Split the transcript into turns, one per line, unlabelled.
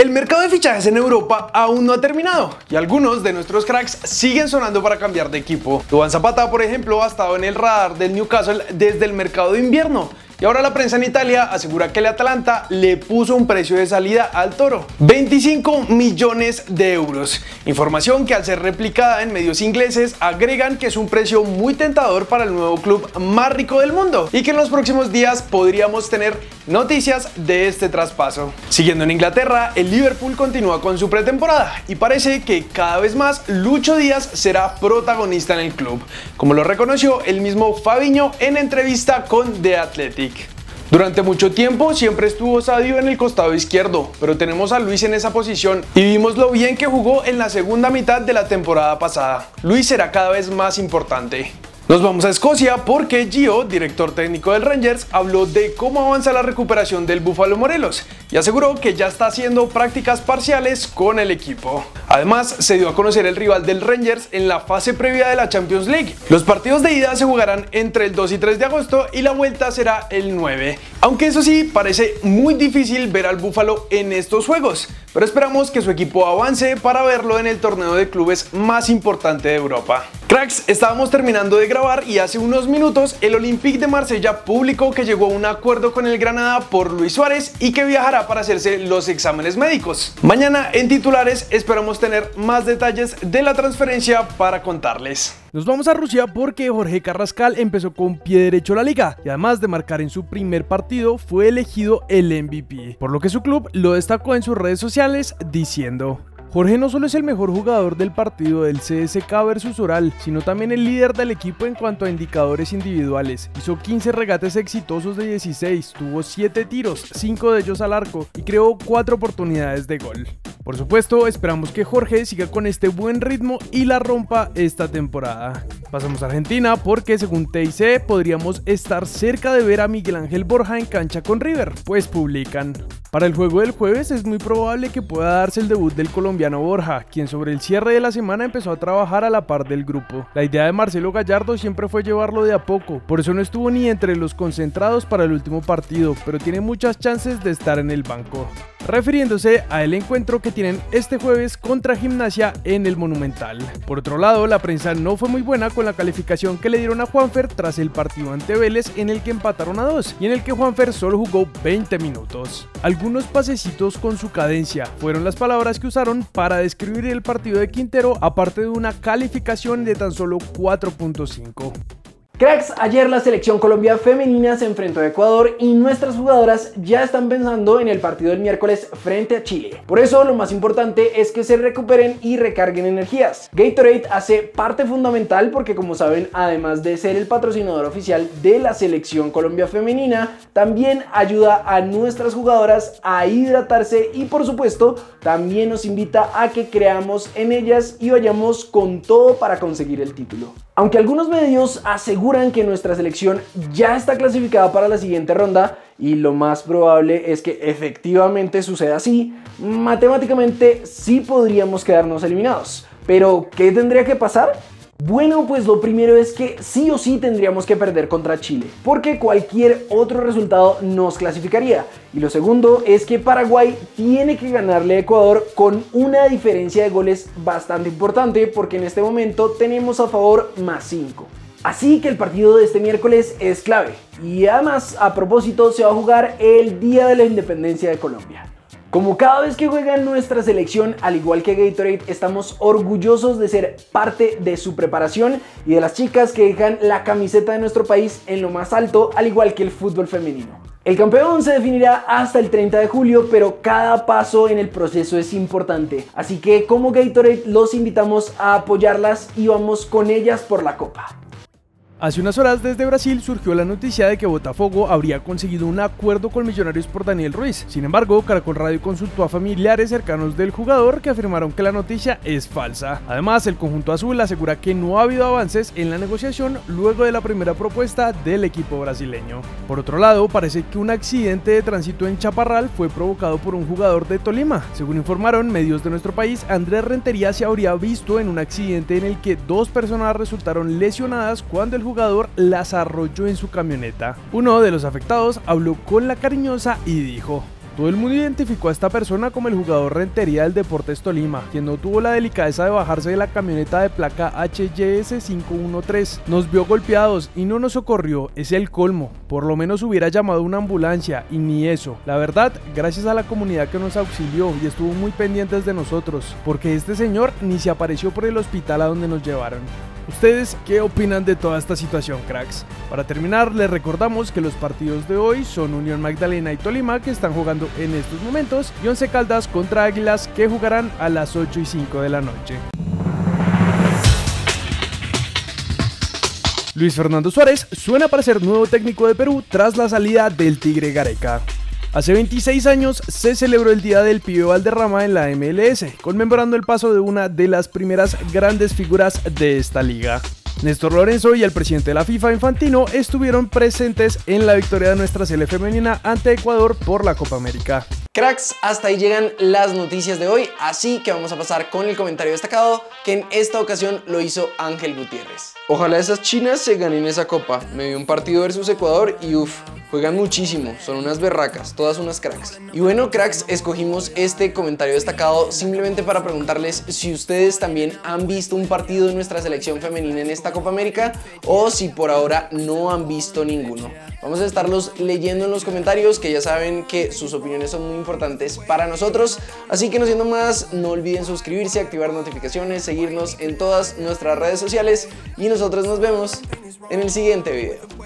El mercado de fichajes en Europa aún no ha terminado y algunos de nuestros cracks siguen sonando para cambiar de equipo. Duván Zapata, por ejemplo, ha estado en el radar del Newcastle desde el mercado de invierno y ahora la prensa en Italia asegura que el Atalanta le puso un precio de salida al toro, 25 millones de euros. Información que al ser replicada en medios ingleses agregan que es un precio muy tentador para el nuevo club más rico del mundo y que en los próximos días podríamos tener noticias de este traspaso. Siguiendo en Inglaterra, el Liverpool continúa con su pretemporada y parece que cada vez más Lucho Díaz será protagonista en el club, como lo reconoció el mismo Fabiño en entrevista con The Athletic. Durante mucho tiempo siempre estuvo Sadio en el costado izquierdo, pero tenemos a Luis en esa posición y vimos lo bien que jugó en la segunda mitad de la temporada pasada. Luis será cada vez más importante. Nos vamos a Escocia porque Gio, director técnico del Rangers, habló de cómo avanza la recuperación del Búfalo Morelos y aseguró que ya está haciendo prácticas parciales con el equipo. Además, se dio a conocer el rival del Rangers en la fase previa de la Champions League. Los partidos de ida se jugarán entre el 2 y 3 de agosto y la vuelta será el 9. Aunque eso sí, parece muy difícil ver al Búfalo en estos juegos, pero esperamos que su equipo avance para verlo en el torneo de clubes más importante de Europa. Cracks, estábamos terminando de grabar y hace unos minutos el Olympique de Marsella publicó que llegó a un acuerdo con el Granada por Luis Suárez y que viajará para hacerse los exámenes médicos. Mañana en titulares esperamos tener más detalles de la transferencia para contarles.
Nos vamos a Rusia porque Jorge Carrascal empezó con pie derecho la liga y además de marcar en su primer partido fue elegido el MVP, por lo que su club lo destacó en sus redes sociales diciendo Jorge no solo es el mejor jugador del partido del CSK versus Oral, sino también el líder del equipo en cuanto a indicadores individuales. Hizo 15 regates exitosos de 16, tuvo 7 tiros, 5 de ellos al arco y creó 4 oportunidades de gol. Por supuesto, esperamos que Jorge siga con este buen ritmo y la rompa esta temporada. Pasamos a Argentina porque según TIC podríamos estar cerca de ver a Miguel Ángel Borja en cancha con River, pues publican. Para el juego del jueves es muy probable que pueda darse el debut del colombiano Borja, quien sobre el cierre de la semana empezó a trabajar a la par del grupo. La idea de Marcelo Gallardo siempre fue llevarlo de a poco, por eso no estuvo ni entre los concentrados para el último partido, pero tiene muchas chances de estar en el banco refiriéndose al encuentro que tienen este jueves contra Gimnasia en el Monumental. Por otro lado, la prensa no fue muy buena con la calificación que le dieron a Juanfer tras el partido ante Vélez en el que empataron a dos y en el que Juanfer solo jugó 20 minutos. Algunos pasecitos con su cadencia fueron las palabras que usaron para describir el partido de Quintero aparte de una calificación de tan solo 4.5.
Cracks, ayer la selección Colombia femenina se enfrentó a Ecuador y nuestras jugadoras ya están pensando en el partido del miércoles frente a Chile. Por eso lo más importante es que se recuperen y recarguen energías. Gatorade hace parte fundamental porque como saben, además de ser el patrocinador oficial de la selección Colombia femenina, también ayuda a nuestras jugadoras a hidratarse y por supuesto también nos invita a que creamos en ellas y vayamos con todo para conseguir el título. Aunque algunos medios aseguran que nuestra selección ya está clasificada para la siguiente ronda, y lo más probable es que efectivamente suceda así, matemáticamente sí podríamos quedarnos eliminados. Pero, ¿qué tendría que pasar? Bueno, pues lo primero es que sí o sí tendríamos que perder contra Chile, porque cualquier otro resultado nos clasificaría. Y lo segundo es que Paraguay tiene que ganarle a Ecuador con una diferencia de goles bastante importante, porque en este momento tenemos a favor más 5. Así que el partido de este miércoles es clave. Y además, a propósito, se va a jugar el Día de la Independencia de Colombia. Como cada vez que juega nuestra selección, al igual que Gatorade, estamos orgullosos de ser parte de su preparación y de las chicas que dejan la camiseta de nuestro país en lo más alto, al igual que el fútbol femenino. El campeón se definirá hasta el 30 de julio, pero cada paso en el proceso es importante. Así que como Gatorade los invitamos a apoyarlas y vamos con ellas por la copa.
Hace unas horas desde Brasil surgió la noticia de que Botafogo habría conseguido un acuerdo con Millonarios por Daniel Ruiz. Sin embargo, Caracol Radio consultó a familiares cercanos del jugador que afirmaron que la noticia es falsa. Además, el conjunto azul asegura que no ha habido avances en la negociación luego de la primera propuesta del equipo brasileño. Por otro lado, parece que un accidente de tránsito en Chaparral fue provocado por un jugador de Tolima. Según informaron medios de nuestro país, Andrés Rentería se habría visto en un accidente en el que dos personas resultaron lesionadas cuando el jugador las arrolló en su camioneta. Uno de los afectados habló con la cariñosa y dijo, Todo el mundo identificó a esta persona como el jugador rentería del Deportes Tolima, quien no tuvo la delicadeza de bajarse de la camioneta de placa HYS 513. Nos vio golpeados y no nos socorrió, es el colmo. Por lo menos hubiera llamado una ambulancia y ni eso. La verdad, gracias a la comunidad que nos auxilió y estuvo muy pendientes de nosotros, porque este señor ni se apareció por el hospital a donde nos llevaron. ¿Ustedes qué opinan de toda esta situación, cracks? Para terminar, les recordamos que los partidos de hoy son Unión Magdalena y Tolima que están jugando en estos momentos y Once Caldas contra Águilas que jugarán a las 8 y 5 de la noche. Luis Fernando Suárez suena para ser nuevo técnico de Perú tras la salida del Tigre Gareca. Hace 26 años se celebró el Día del Pibe Valderrama en la MLS, conmemorando el paso de una de las primeras grandes figuras de esta liga. Néstor Lorenzo y el presidente de la FIFA Infantino estuvieron presentes en la victoria de nuestra selección femenina ante Ecuador por la Copa América.
Cracks, hasta ahí llegan las noticias de hoy, así que vamos a pasar con el comentario destacado que en esta ocasión lo hizo Ángel Gutiérrez. Ojalá esas chinas se ganen esa copa. Me vi un partido versus Ecuador y uff, Juegan muchísimo, son unas berracas, todas unas cracks. Y bueno, cracks, escogimos este comentario destacado simplemente para preguntarles si ustedes también han visto un partido de nuestra selección femenina en esta Copa América o si por ahora no han visto ninguno. Vamos a estarlos leyendo en los comentarios, que ya saben que sus opiniones son muy importantes para nosotros. Así que no siendo más, no olviden suscribirse, activar notificaciones, seguirnos en todas nuestras redes sociales y nosotros nos vemos en el siguiente video.